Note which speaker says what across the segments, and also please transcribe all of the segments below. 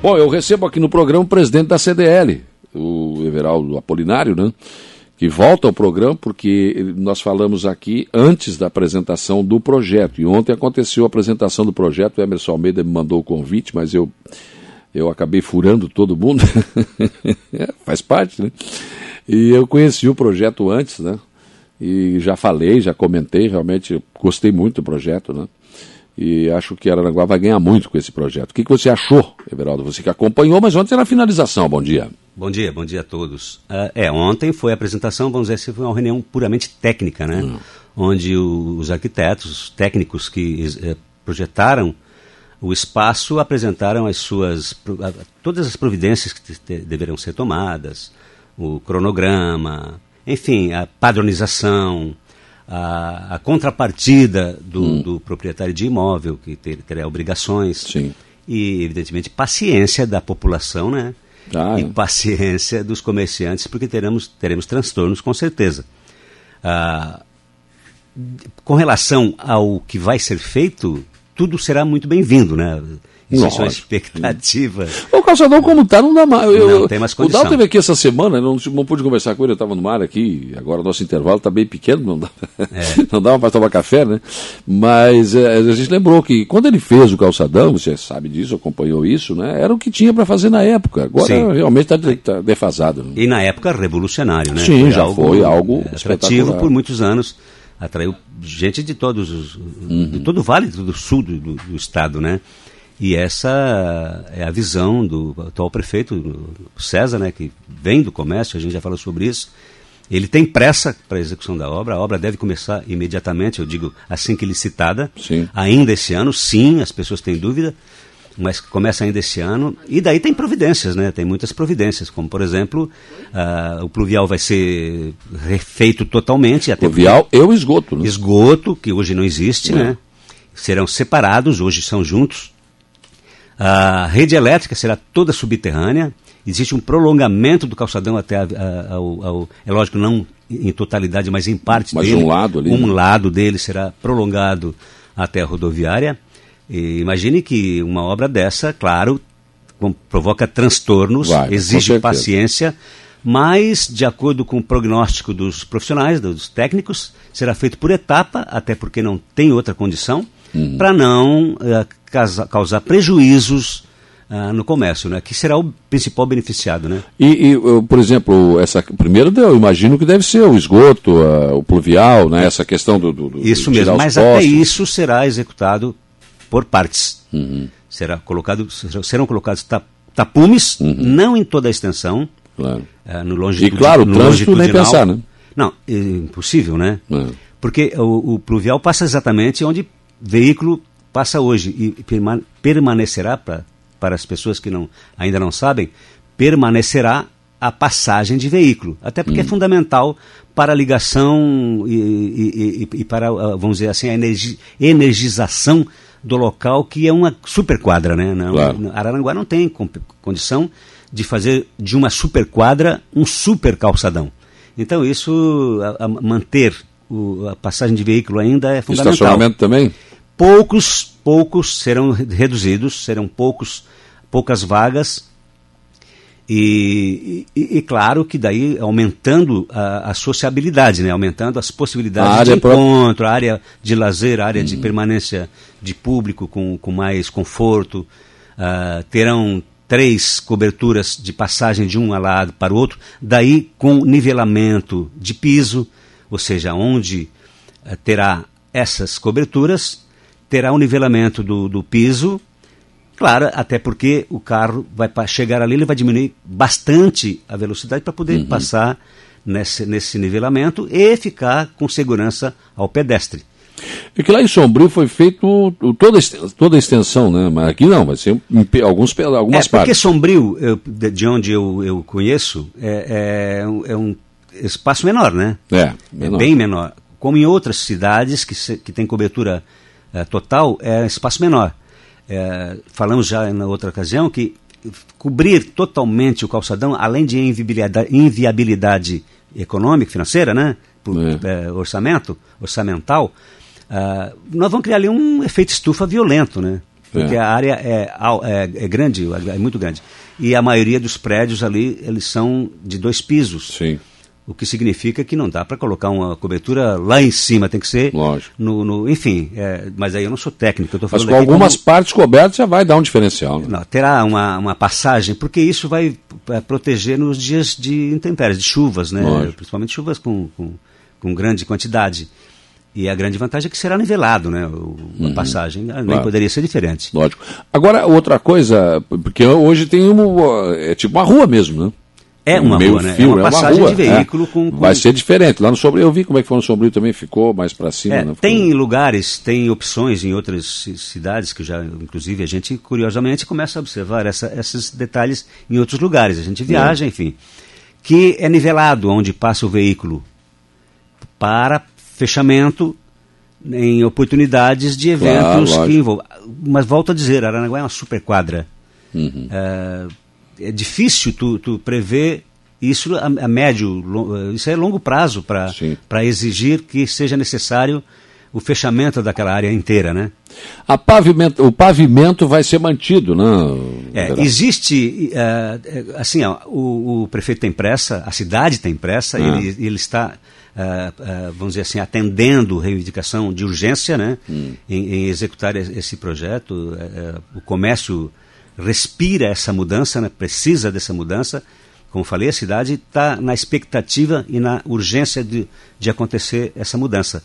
Speaker 1: Bom, eu recebo aqui no programa o presidente da CDL, o Everaldo Apolinário, né? Que volta ao programa porque nós falamos aqui antes da apresentação do projeto. E ontem aconteceu a apresentação do projeto. O Emerson Almeida me mandou o convite, mas eu, eu acabei furando todo mundo. Faz parte, né? E eu conheci o projeto antes, né? E já falei, já comentei, realmente gostei muito do projeto, né? E acho que Araranguá vai ganhar muito com esse projeto. O que, que você achou, Everaldo? Você que acompanhou, mas ontem era a finalização. Bom dia.
Speaker 2: Bom dia, bom dia a todos. Uh, é, ontem foi a apresentação, vamos dizer assim, foi uma reunião puramente técnica, né? Hum. Onde o, os arquitetos, os técnicos que eh, projetaram o espaço apresentaram as suas todas as providências que deverão ser tomadas, o cronograma, enfim, a padronização, a, a contrapartida do, hum. do, proprietário de imóvel, que ter, terá obrigações.
Speaker 1: Sim.
Speaker 2: E, evidentemente, paciência da população, né? Ah, e é. paciência dos comerciantes, porque teremos, teremos transtornos com certeza. Ah, com relação ao que vai ser feito, tudo será muito bem-vindo, né? Existe uma expectativa.
Speaker 1: O calçadão como está não dá mais. Eu,
Speaker 2: não tem mais condição.
Speaker 1: O Dal teve aqui essa semana, não, não pude conversar com ele, eu estava no mar aqui, agora o nosso intervalo está bem pequeno, não, dá, é. não dava para tomar café, né? Mas é, a gente lembrou que quando ele fez o calçadão, você sabe disso, acompanhou isso, né? Era o que tinha para fazer na época. Agora Sim. realmente está tá defasado. Né?
Speaker 2: E na época revolucionário, né?
Speaker 1: Sim, foi já algo, foi algo é,
Speaker 2: atrativo por muitos anos atraiu gente de todos os, uhum. de todo o vale do sul do, do, estado, né? E essa é a visão do atual prefeito, César, né, que vem do comércio, a gente já falou sobre isso. Ele tem pressa para a execução da obra, a obra deve começar imediatamente, eu digo assim que licitada,
Speaker 1: sim.
Speaker 2: ainda esse ano, sim, as pessoas têm dúvida, mas começa ainda esse ano. E daí tem providências, né? Tem muitas providências, como por exemplo, uh, o pluvial vai ser refeito totalmente.
Speaker 1: pluvial e o esgoto, né?
Speaker 2: Esgoto, que hoje não existe, é. né? Serão separados, hoje são juntos. A rede elétrica será toda subterrânea. Existe um prolongamento do calçadão até a, a, ao, ao, É lógico, não em totalidade, mas em parte
Speaker 1: mas
Speaker 2: dele.
Speaker 1: um lado ali.
Speaker 2: Um
Speaker 1: né?
Speaker 2: lado dele será prolongado até a rodoviária. E imagine que uma obra dessa, claro, provoca transtornos, Vai, exige paciência, mas, de acordo com o prognóstico dos profissionais, dos técnicos, será feito por etapa, até porque não tem outra condição uhum. para não uh, causar prejuízos uh, no comércio, né? que será o principal beneficiado. Né?
Speaker 1: E, e por exemplo, essa, primeiro eu imagino que deve ser o esgoto, o pluvial, né? essa questão do. do
Speaker 2: isso mesmo, mas postos. até isso será executado por partes. Uhum. Será colocado, serão colocados tapumes, uhum. não em toda a extensão.
Speaker 1: Claro.
Speaker 2: Uh, no longitude,
Speaker 1: e claro, o trânsito nem pensar, né?
Speaker 2: Não, é impossível, né? É. Porque o, o, pluvial passa exatamente onde veículo passa hoje e permanecerá, pra, para as pessoas que não, ainda não sabem, permanecerá a passagem de veículo. Até porque hum. é fundamental para a ligação e, e, e, e, para, ah, vamos dizer assim, a energi, energização do local, que é uma superquadra. Né? Não,
Speaker 1: claro.
Speaker 2: Araranguá não tem condição de fazer de uma superquadra um super calçadão. Então, isso, a, a manter o, a passagem de veículo ainda é fundamental.
Speaker 1: Estacionamento também?
Speaker 2: Poucos, poucos serão reduzidos, serão poucos, poucas vagas. E, e, e claro que daí aumentando a, a, sociabilidade, né? aumentando as possibilidades de encontro, a área de lazer, a área hum. de permanência de público com, com mais conforto. Uh, terão três coberturas de passagem de um lado para o outro, daí com nivelamento de piso, ou seja, onde uh, terá essas coberturas, terá um nivelamento do, do piso, claro, até porque o carro vai chegar ali, ele vai diminuir bastante a velocidade para poder uhum. passar nesse, nesse nivelamento e ficar com segurança ao pedestre.
Speaker 1: É que lá em Sombrio foi feito toda, toda a extensão, né? Mas aqui não, vai ser alguns, algumas
Speaker 2: é, Porque Sombrio, eu, de onde eu, eu conheço, é, é, é um espaço menor, né?
Speaker 1: É,
Speaker 2: menor. é bem menor. Como em outras cidades que, se, que tem cobertura é, total, é espaço menor. É, falamos já na outra ocasião que cobrir totalmente o calçadão, além de inviabilidade, inviabilidade econômica, financeira, né? Por é. É, orçamento, orçamental, uh, nós vamos criar ali um efeito estufa violento, né? porque é. a área é, é, é, grande, é muito grande. E a maioria dos prédios ali, eles são de dois pisos.
Speaker 1: Sim.
Speaker 2: O que significa que não dá para colocar uma cobertura lá em cima, tem que ser.
Speaker 1: Lógico.
Speaker 2: No, no enfim, é, mas aí eu não sou técnico, eu
Speaker 1: Mas com algumas como... partes cobertas já vai dar um diferencial. Né?
Speaker 2: Não, terá uma, uma passagem, porque isso vai é, proteger nos dias de intempéries, de chuvas, né? Lógico. Principalmente chuvas com, com, com grande quantidade. E a grande vantagem é que será nivelado, né? O, uhum. A passagem nem claro. poderia ser diferente.
Speaker 1: Lógico. Agora, outra coisa, porque hoje tem uma. É tipo uma rua mesmo, né?
Speaker 2: É uma rua, né? Fio, é uma passagem é uma rua, de veículo é. com, com,
Speaker 1: Vai ser diferente. Lá no Sombrio, eu vi como é que foi no Sombrio também, ficou mais para cima. É,
Speaker 2: né? Tem lugares, tem opções em outras cidades que já, inclusive, a gente curiosamente começa a observar essa, esses detalhes em outros lugares. A gente viaja, é. enfim. Que é nivelado onde passa o veículo para fechamento em oportunidades de eventos claro, que envolvam. Mas volto a dizer, Aranaguá é uma super quadra. Uhum. É, é difícil tu, tu prever isso a, a médio, isso é longo prazo para exigir que seja necessário o fechamento daquela área inteira, né?
Speaker 1: A pavimento, o pavimento vai ser mantido, né?
Speaker 2: É, existe, uh, assim, ó, o, o, prefeito tem pressa, a cidade tem pressa, ah. ele, ele está, uh, uh, vamos dizer assim, atendendo reivindicação de urgência, né? Hum. Em, em, executar esse projeto. o comércio respira essa mudança, né? precisa dessa mudança. Como falei, a cidade está na expectativa e na urgência de, de acontecer essa mudança.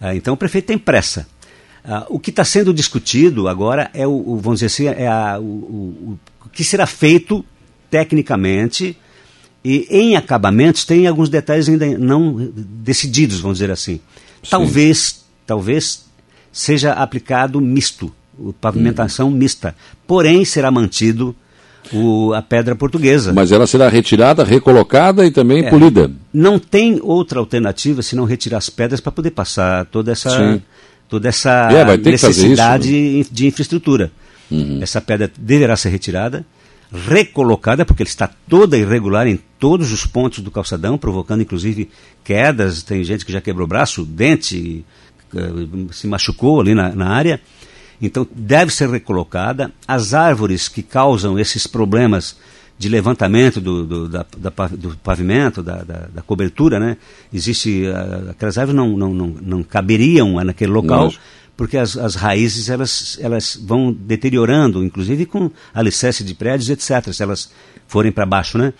Speaker 2: Ah, então o prefeito tem pressa. Ah, o que está sendo discutido agora é o, o, vamos dizer assim, é a, o, o, o que será feito tecnicamente e em acabamentos tem alguns detalhes ainda não decididos, vamos dizer assim. Sim. Talvez, talvez seja aplicado misto pavimentação uhum. mista. Porém, será mantido o, a pedra portuguesa.
Speaker 1: Mas ela será retirada, recolocada e também é, polida.
Speaker 2: Não tem outra alternativa senão retirar as pedras para poder passar toda essa, toda essa é, necessidade isso, né? de infraestrutura. Uhum. Essa pedra deverá ser retirada, recolocada, porque ela está toda irregular em todos os pontos do calçadão, provocando inclusive quedas. Tem gente que já quebrou braço, dente, eh, se machucou ali na, na área. Então deve ser recolocada. As árvores que causam esses problemas de levantamento do, do, da, da, do pavimento, da, da, da, cobertura, né? Existe, uh, aquelas árvores não, não, não, não caberiam naquele local, porque as, as raízes elas, elas vão deteriorando, inclusive com alicerce de prédios, etc., se elas forem para baixo, né?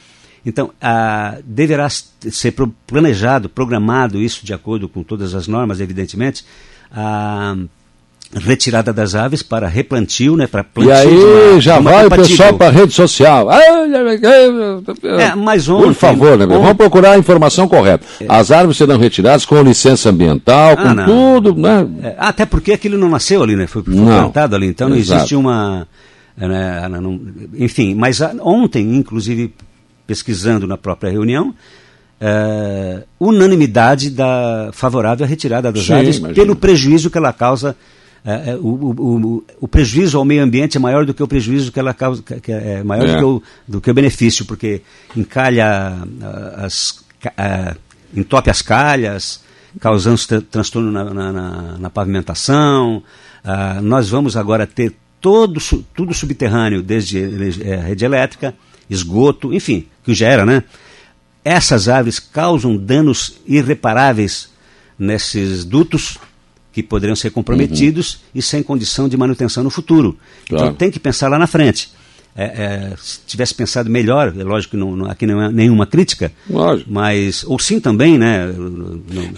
Speaker 2: Então, uh, deverá ser planejado, programado isso de acordo com todas as normas, evidentemente, uh, retirada das aves para replantio, né, para
Speaker 1: plantio. E aí uma, já vai o pessoal para a rede social.
Speaker 2: É, mas ontem,
Speaker 1: Por favor, né, ontem, vamos procurar a informação correta. É. As árvores serão retiradas com licença ambiental, com ah, tudo, né?
Speaker 2: É, até porque aquilo não nasceu ali, né? Foi, foi plantado ali, então não Exato. existe uma... Né, enfim, mas ontem, inclusive, pesquisando na própria reunião, é, unanimidade da, favorável à retirada das Sim, aves imagina. pelo prejuízo que ela causa é, é, o, o, o, prejuízo ao meio ambiente é maior do que o prejuízo que ela causa, que é maior é. Do, que o, do que o benefício, porque encalha as, entope as calhas, causando transtorno na, na, na, na pavimentação. Uh, nós vamos agora ter todo, tudo subterrâneo, desde é, rede elétrica, esgoto, enfim, que já era, né? Essas árvores causam danos irreparáveis nesses dutos que poderiam ser comprometidos uhum. e sem condição de manutenção no futuro. Então, claro. Então tem que pensar lá na frente. É, é, se tivesse pensado melhor, é lógico que não, não, aqui não é nenhuma crítica, lógico. mas, ou sim também, né?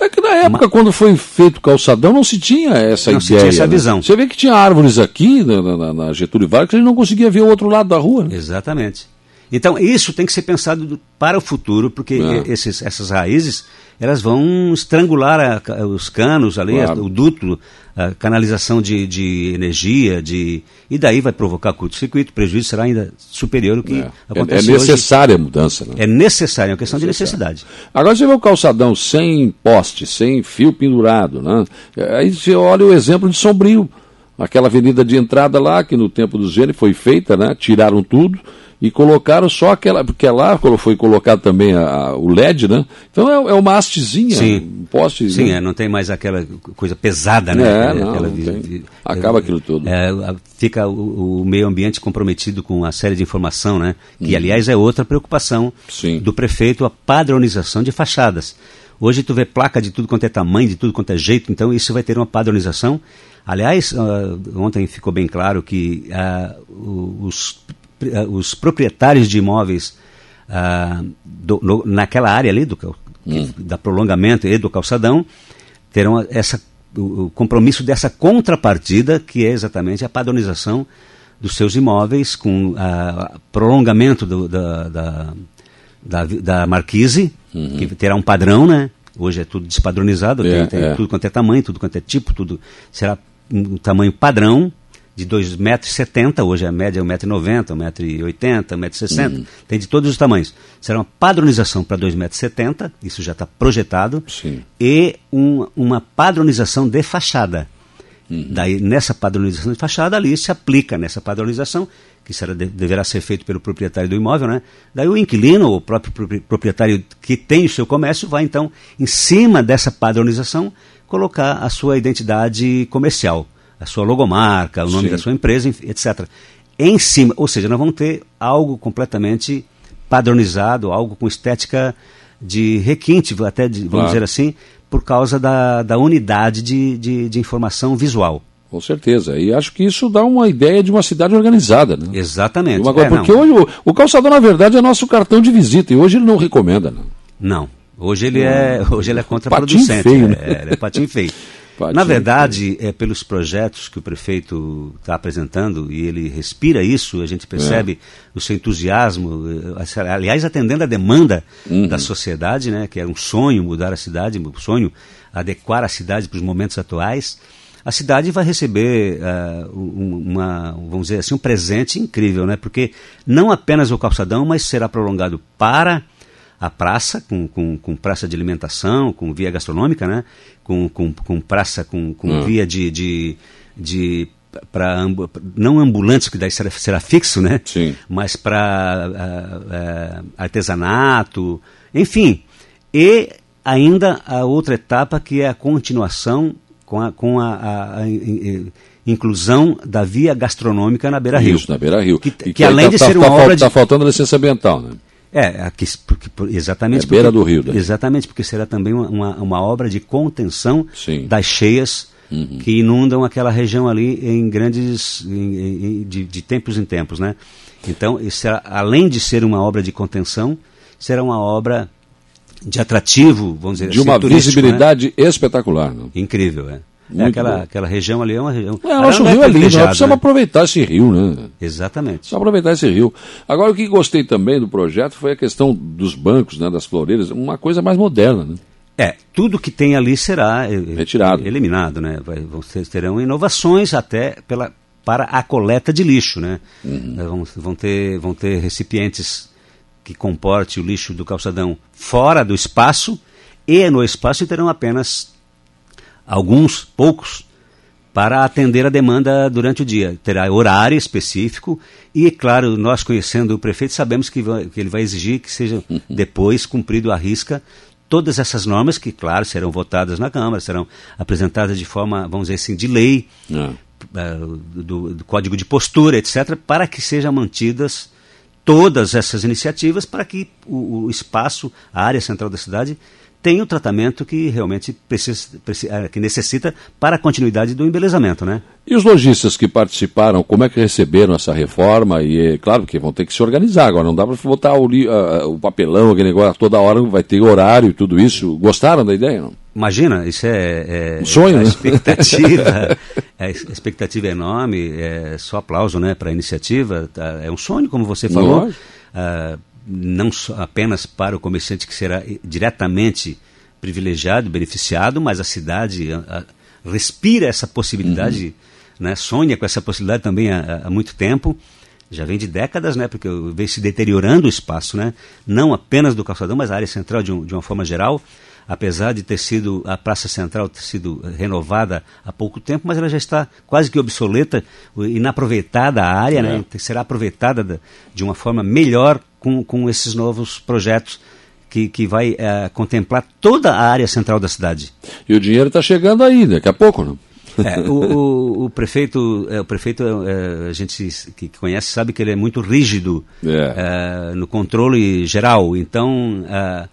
Speaker 1: é que na época, quando foi feito o calçadão, não se tinha essa não ideia. Se tinha
Speaker 2: essa né? visão.
Speaker 1: Você vê que tinha árvores aqui, na, na, na Getúlio Vargas, que a gente não conseguia ver o outro lado da rua. Né?
Speaker 2: Exatamente. Então, isso tem que ser pensado para o futuro, porque é. esses, essas raízes elas vão estrangular a, os canos ali, claro. a, o duto, a canalização de, de, energia, de, e daí vai provocar curto-circuito, o prejuízo será ainda superior ao que é. acontece
Speaker 1: É, é necessária hoje. a mudança. Né?
Speaker 2: É necessária, é uma questão de necessidade.
Speaker 1: Agora você vê o calçadão sem poste, sem fio pendurado, né? aí você olha o exemplo de Sombrio. Aquela avenida de entrada lá, que no tempo do Gênio foi feita, né? Tiraram tudo e colocaram só aquela, porque lá foi colocado também a, a, o LED, né? Então é, é uma hastezinha,
Speaker 2: Sim.
Speaker 1: um poste.
Speaker 2: Sim,
Speaker 1: né?
Speaker 2: é, não tem mais aquela coisa pesada, né?
Speaker 1: É, não,
Speaker 2: aquela,
Speaker 1: não tem. Acaba aquilo tudo.
Speaker 2: É, fica o, o, meio ambiente comprometido com a série de informação, né? Que, hum. aliás, é outra preocupação
Speaker 1: Sim.
Speaker 2: do prefeito, a padronização de fachadas. Hoje tu vê placa de tudo quanto é tamanho, de tudo quanto é jeito, então isso vai ter uma padronização. Aliás, uh, ontem ficou bem claro que uh, os eh, os proprietários de imóveis ah, do, no, naquela área ali do hum. da prolongamento e do calçadão terão essa o, o compromisso dessa contrapartida que é exatamente a padronização dos seus imóveis com a prolongamento do, da, da, da, da, marquise uhum. que terá um padrão né hoje é tudo despadronizado é, tem, tem é. tudo quanto é tamanho tudo quanto é tipo tudo será um tamanho padrão de 2,70 metros, hoje a média é 1,90m, 1,80m, 1,60m, uhum. tem de todos os tamanhos. Será uma padronização para 2,70 metros, isso já está projetado,
Speaker 1: Sim.
Speaker 2: e um, uma padronização de fachada. Uhum. Daí, nessa padronização de fachada, ali se aplica nessa padronização, que será, deverá ser feito pelo proprietário do imóvel, né? Daí o inquilino, o próprio proprietário que tem o seu comércio, vai então, em cima dessa padronização, colocar a sua identidade comercial a sua logomarca, o nome Sim. da sua empresa, etc. Em cima, ou seja, nós vamos ter algo completamente padronizado, algo com estética de requinte, até de, vamos claro. dizer assim, por causa da, da unidade de, de, de, informação visual.
Speaker 1: Com certeza. E acho que isso dá uma ideia de uma cidade organizada. Né?
Speaker 2: Exatamente.
Speaker 1: Uma, é, porque não. hoje o, o, calçador, na verdade, é nosso cartão de visita e hoje ele não recomenda. Não.
Speaker 2: Não. Hoje ele é, hoje ele é contraproducente. Patinho feio, né? é, ele é patinho feio. Na verdade, é pelos projetos que o prefeito está apresentando e ele respira isso, a gente percebe é. o seu entusiasmo, eh, aliás, atendendo a demanda uhum. da sociedade, né, que é um sonho mudar a cidade, um sonho adequar a cidade para os momentos atuais. A cidade vai receber uh, uma, vamos dizer assim, um presente incrível, né? Porque não apenas o calçadão, mas será prolongado para a praça, com, com, com, praça de alimentação, com via gastronômica, né? com, com, com praça, com, com hum. via de, de, de para ambu não ambulantes, que daí será, será fixo, né?
Speaker 1: Sim.
Speaker 2: Mas para uh, uh, artesanato, enfim. E ainda a outra etapa que é a continuação com a, com a, a, a inclusão da via gastronômica na Beira Rio.
Speaker 1: Isso, na Beira Rio.
Speaker 2: Que, que, que além tá, de ser tá, uma
Speaker 1: tá,
Speaker 2: obra
Speaker 1: Está faltando licença ambiental, né?
Speaker 2: É, aqui, porque, exatamente.
Speaker 1: É beira do rio. Daí.
Speaker 2: Exatamente, porque será também uma, uma, obra de contenção
Speaker 1: Sim.
Speaker 2: das cheias uhum. que inundam aquela região ali em grandes. Em, em, de, de, tempos em tempos, né? Então, será, além de ser uma obra de contenção, será uma obra de atrativo, vamos dizer
Speaker 1: de
Speaker 2: assim.
Speaker 1: De uma né? visibilidade né? espetacular. Não?
Speaker 2: Incrível, é. É aquela, aquela região ali é uma região.
Speaker 1: É, nosso rio é, é lindo, nós precisamos né? aproveitar esse rio, né?
Speaker 2: Exatamente.
Speaker 1: Precisamos aproveitar esse rio. Agora, o que gostei também do projeto foi a questão dos bancos, né, das floreiras, uma coisa mais moderna, né?
Speaker 2: É, tudo que tem ali será eh,
Speaker 1: retirado,
Speaker 2: eliminado, né? Vai, ter, terão inovações até pela, para a coleta de lixo, né? Uhum. Vão, vão, ter, vão ter recipientes que comporte o lixo do calçadão fora do espaço e no espaço terão apenas alguns, poucos, para atender a demanda durante o dia. Terá horário específico e, claro, nós conhecendo o prefeito, sabemos que, vai, que ele vai exigir que seja depois cumprido à risca todas essas normas que, claro, serão votadas na Câmara, serão apresentadas de forma, vamos dizer assim, de lei, uh, do, do, Código de Postura, etc., para que sejam mantidas todas essas iniciativas para que o, o espaço, a área central da cidade, tem o tratamento que realmente precisa, precisa, é, que necessita para a continuidade do embelezamento, né?
Speaker 1: E os lojistas que participaram, como é que receberam essa reforma? E é claro que vão ter que se organizar agora, não dá para botar o, uh, o papelão, aquele negócio, toda hora vai ter horário e tudo isso. Gostaram da ideia? Não?
Speaker 2: Imagina, isso é, é
Speaker 1: um sonho,
Speaker 2: a
Speaker 1: né?
Speaker 2: expectativa, a expectativa é enorme, é só aplauso, né, para a iniciativa. Tá? É um sonho, como você falou. Uh, não apenas para o comerciante que será diretamente privilegiado, beneficiado, mas a cidade a, a, respira essa possibilidade, uhum. né, sonha com essa possibilidade também há, há, muito tempo. Já vem de décadas, né, porque vem se deteriorando o espaço, né, não apenas do calçadão, mas a área central de, um, de uma forma geral. apesar de ter sido a Praça Central ter sido renovada há pouco tempo, mas ela já está quase que obsoleta, inaproveitada a área, né? é. né? será aproveitada de uma forma melhor com, com esses novos projetos que, que vai é, contemplar toda a área central da cidade.
Speaker 1: E o dinheiro está chegando aí, daqui a pouco, não?
Speaker 2: É, o, o, o, prefeito, é, o prefeito é, a gente que conhece sabe que ele é muito rígido é. é no controle geral. Então, é,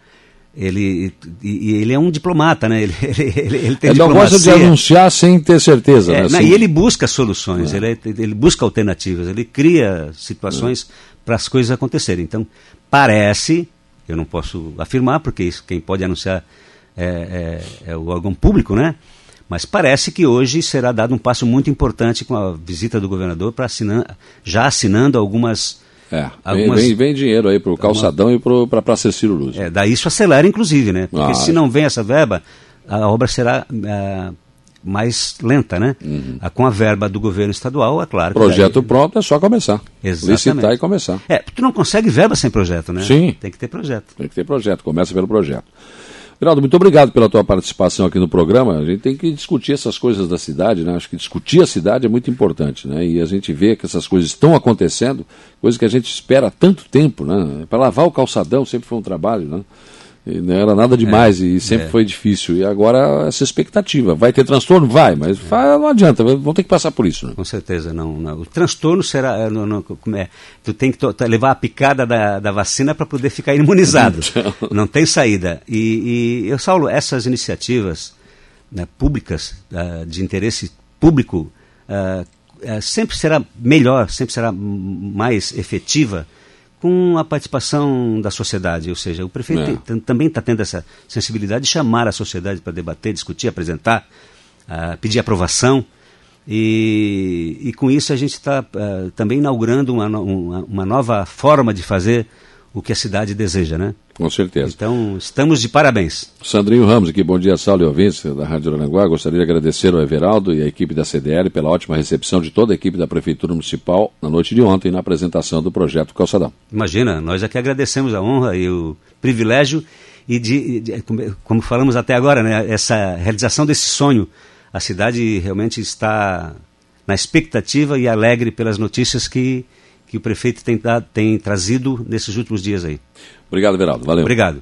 Speaker 2: ele, e, ele é um diplomata, né? Ele, ele, ele, ele tem ele
Speaker 1: não gosta de anunciar sem ter certeza.
Speaker 2: É,
Speaker 1: né?
Speaker 2: Não, e ele busca soluções, é. ele, ele busca alternativas, ele cria situações é. Para as coisas acontecerem. Então, parece, eu não posso afirmar, porque isso, quem pode anunciar é, é, é o órgão público, né? Mas parece que hoje será dado um passo muito importante com a visita do governador para assinar, já assinando algumas.
Speaker 1: É, algumas, vem, vem, dinheiro aí para o calçadão uma, e para a Praça Ciro Luz.
Speaker 2: É, daí isso acelera, inclusive, né? Porque ah, se não vem essa verba, a obra será é, mais lenta, né? Uhum. Com a verba do governo estadual, é claro.
Speaker 1: Projeto daí... pronto é só começar.
Speaker 2: Exatamente.
Speaker 1: Licitar e começar.
Speaker 2: É, tu não consegue verba sem projeto, né?
Speaker 1: Sim.
Speaker 2: Tem que ter projeto.
Speaker 1: Tem que ter projeto, começa pelo projeto. Geraldo, muito obrigado pela tua participação aqui no programa. A gente tem que discutir essas coisas da cidade, né? Acho que discutir a cidade é muito importante, né? E a gente vê que essas coisas estão acontecendo, coisas que a gente espera há tanto tempo, né? Para lavar o calçadão sempre foi um trabalho, né? Não era nada demais é, e sempre é. foi difícil. E agora essa expectativa. Vai ter transtorno? Vai, mas é. não adianta, vão ter que passar por isso. Né?
Speaker 2: Com certeza, não, não. O transtorno será. Eh, não, não, é, tu tem que levar a picada da, da vacina para poder ficar imunizado. Então... Não tem saída. E, e eu, Saulo, essas iniciativas né, públicas, uh, de interesse público, uh, uh, sempre será melhor, sempre será mais efetiva com a participação da sociedade, ou seja, o prefeito é. também está tendo essa sensibilidade de chamar a sociedade para debater, discutir, apresentar, uh, pedir aprovação. E, e, com isso a gente está uh, ah, também inaugurando uma, uma, uma nova forma de fazer o que a cidade deseja, né?
Speaker 1: Com certeza.
Speaker 2: Então, estamos de parabéns.
Speaker 1: Sandrinho Ramos aqui, bom dia, Saulo e ouvintes da Rádio Aranguá. Gostaria de agradecer ao Everaldo e à equipe da CDL pela ótima recepção de toda a equipe da Prefeitura Municipal na noite de ontem na apresentação do projeto Calçadão.
Speaker 2: Imagina, nós aqui agradecemos a honra e o privilégio e de, de como falamos até agora, né, essa realização desse sonho. A cidade realmente está na expectativa e alegre pelas notícias que que o prefeito tem, tem trazido nesses últimos dias aí.
Speaker 1: Obrigado, Veraldo. Valeu.
Speaker 2: Obrigado.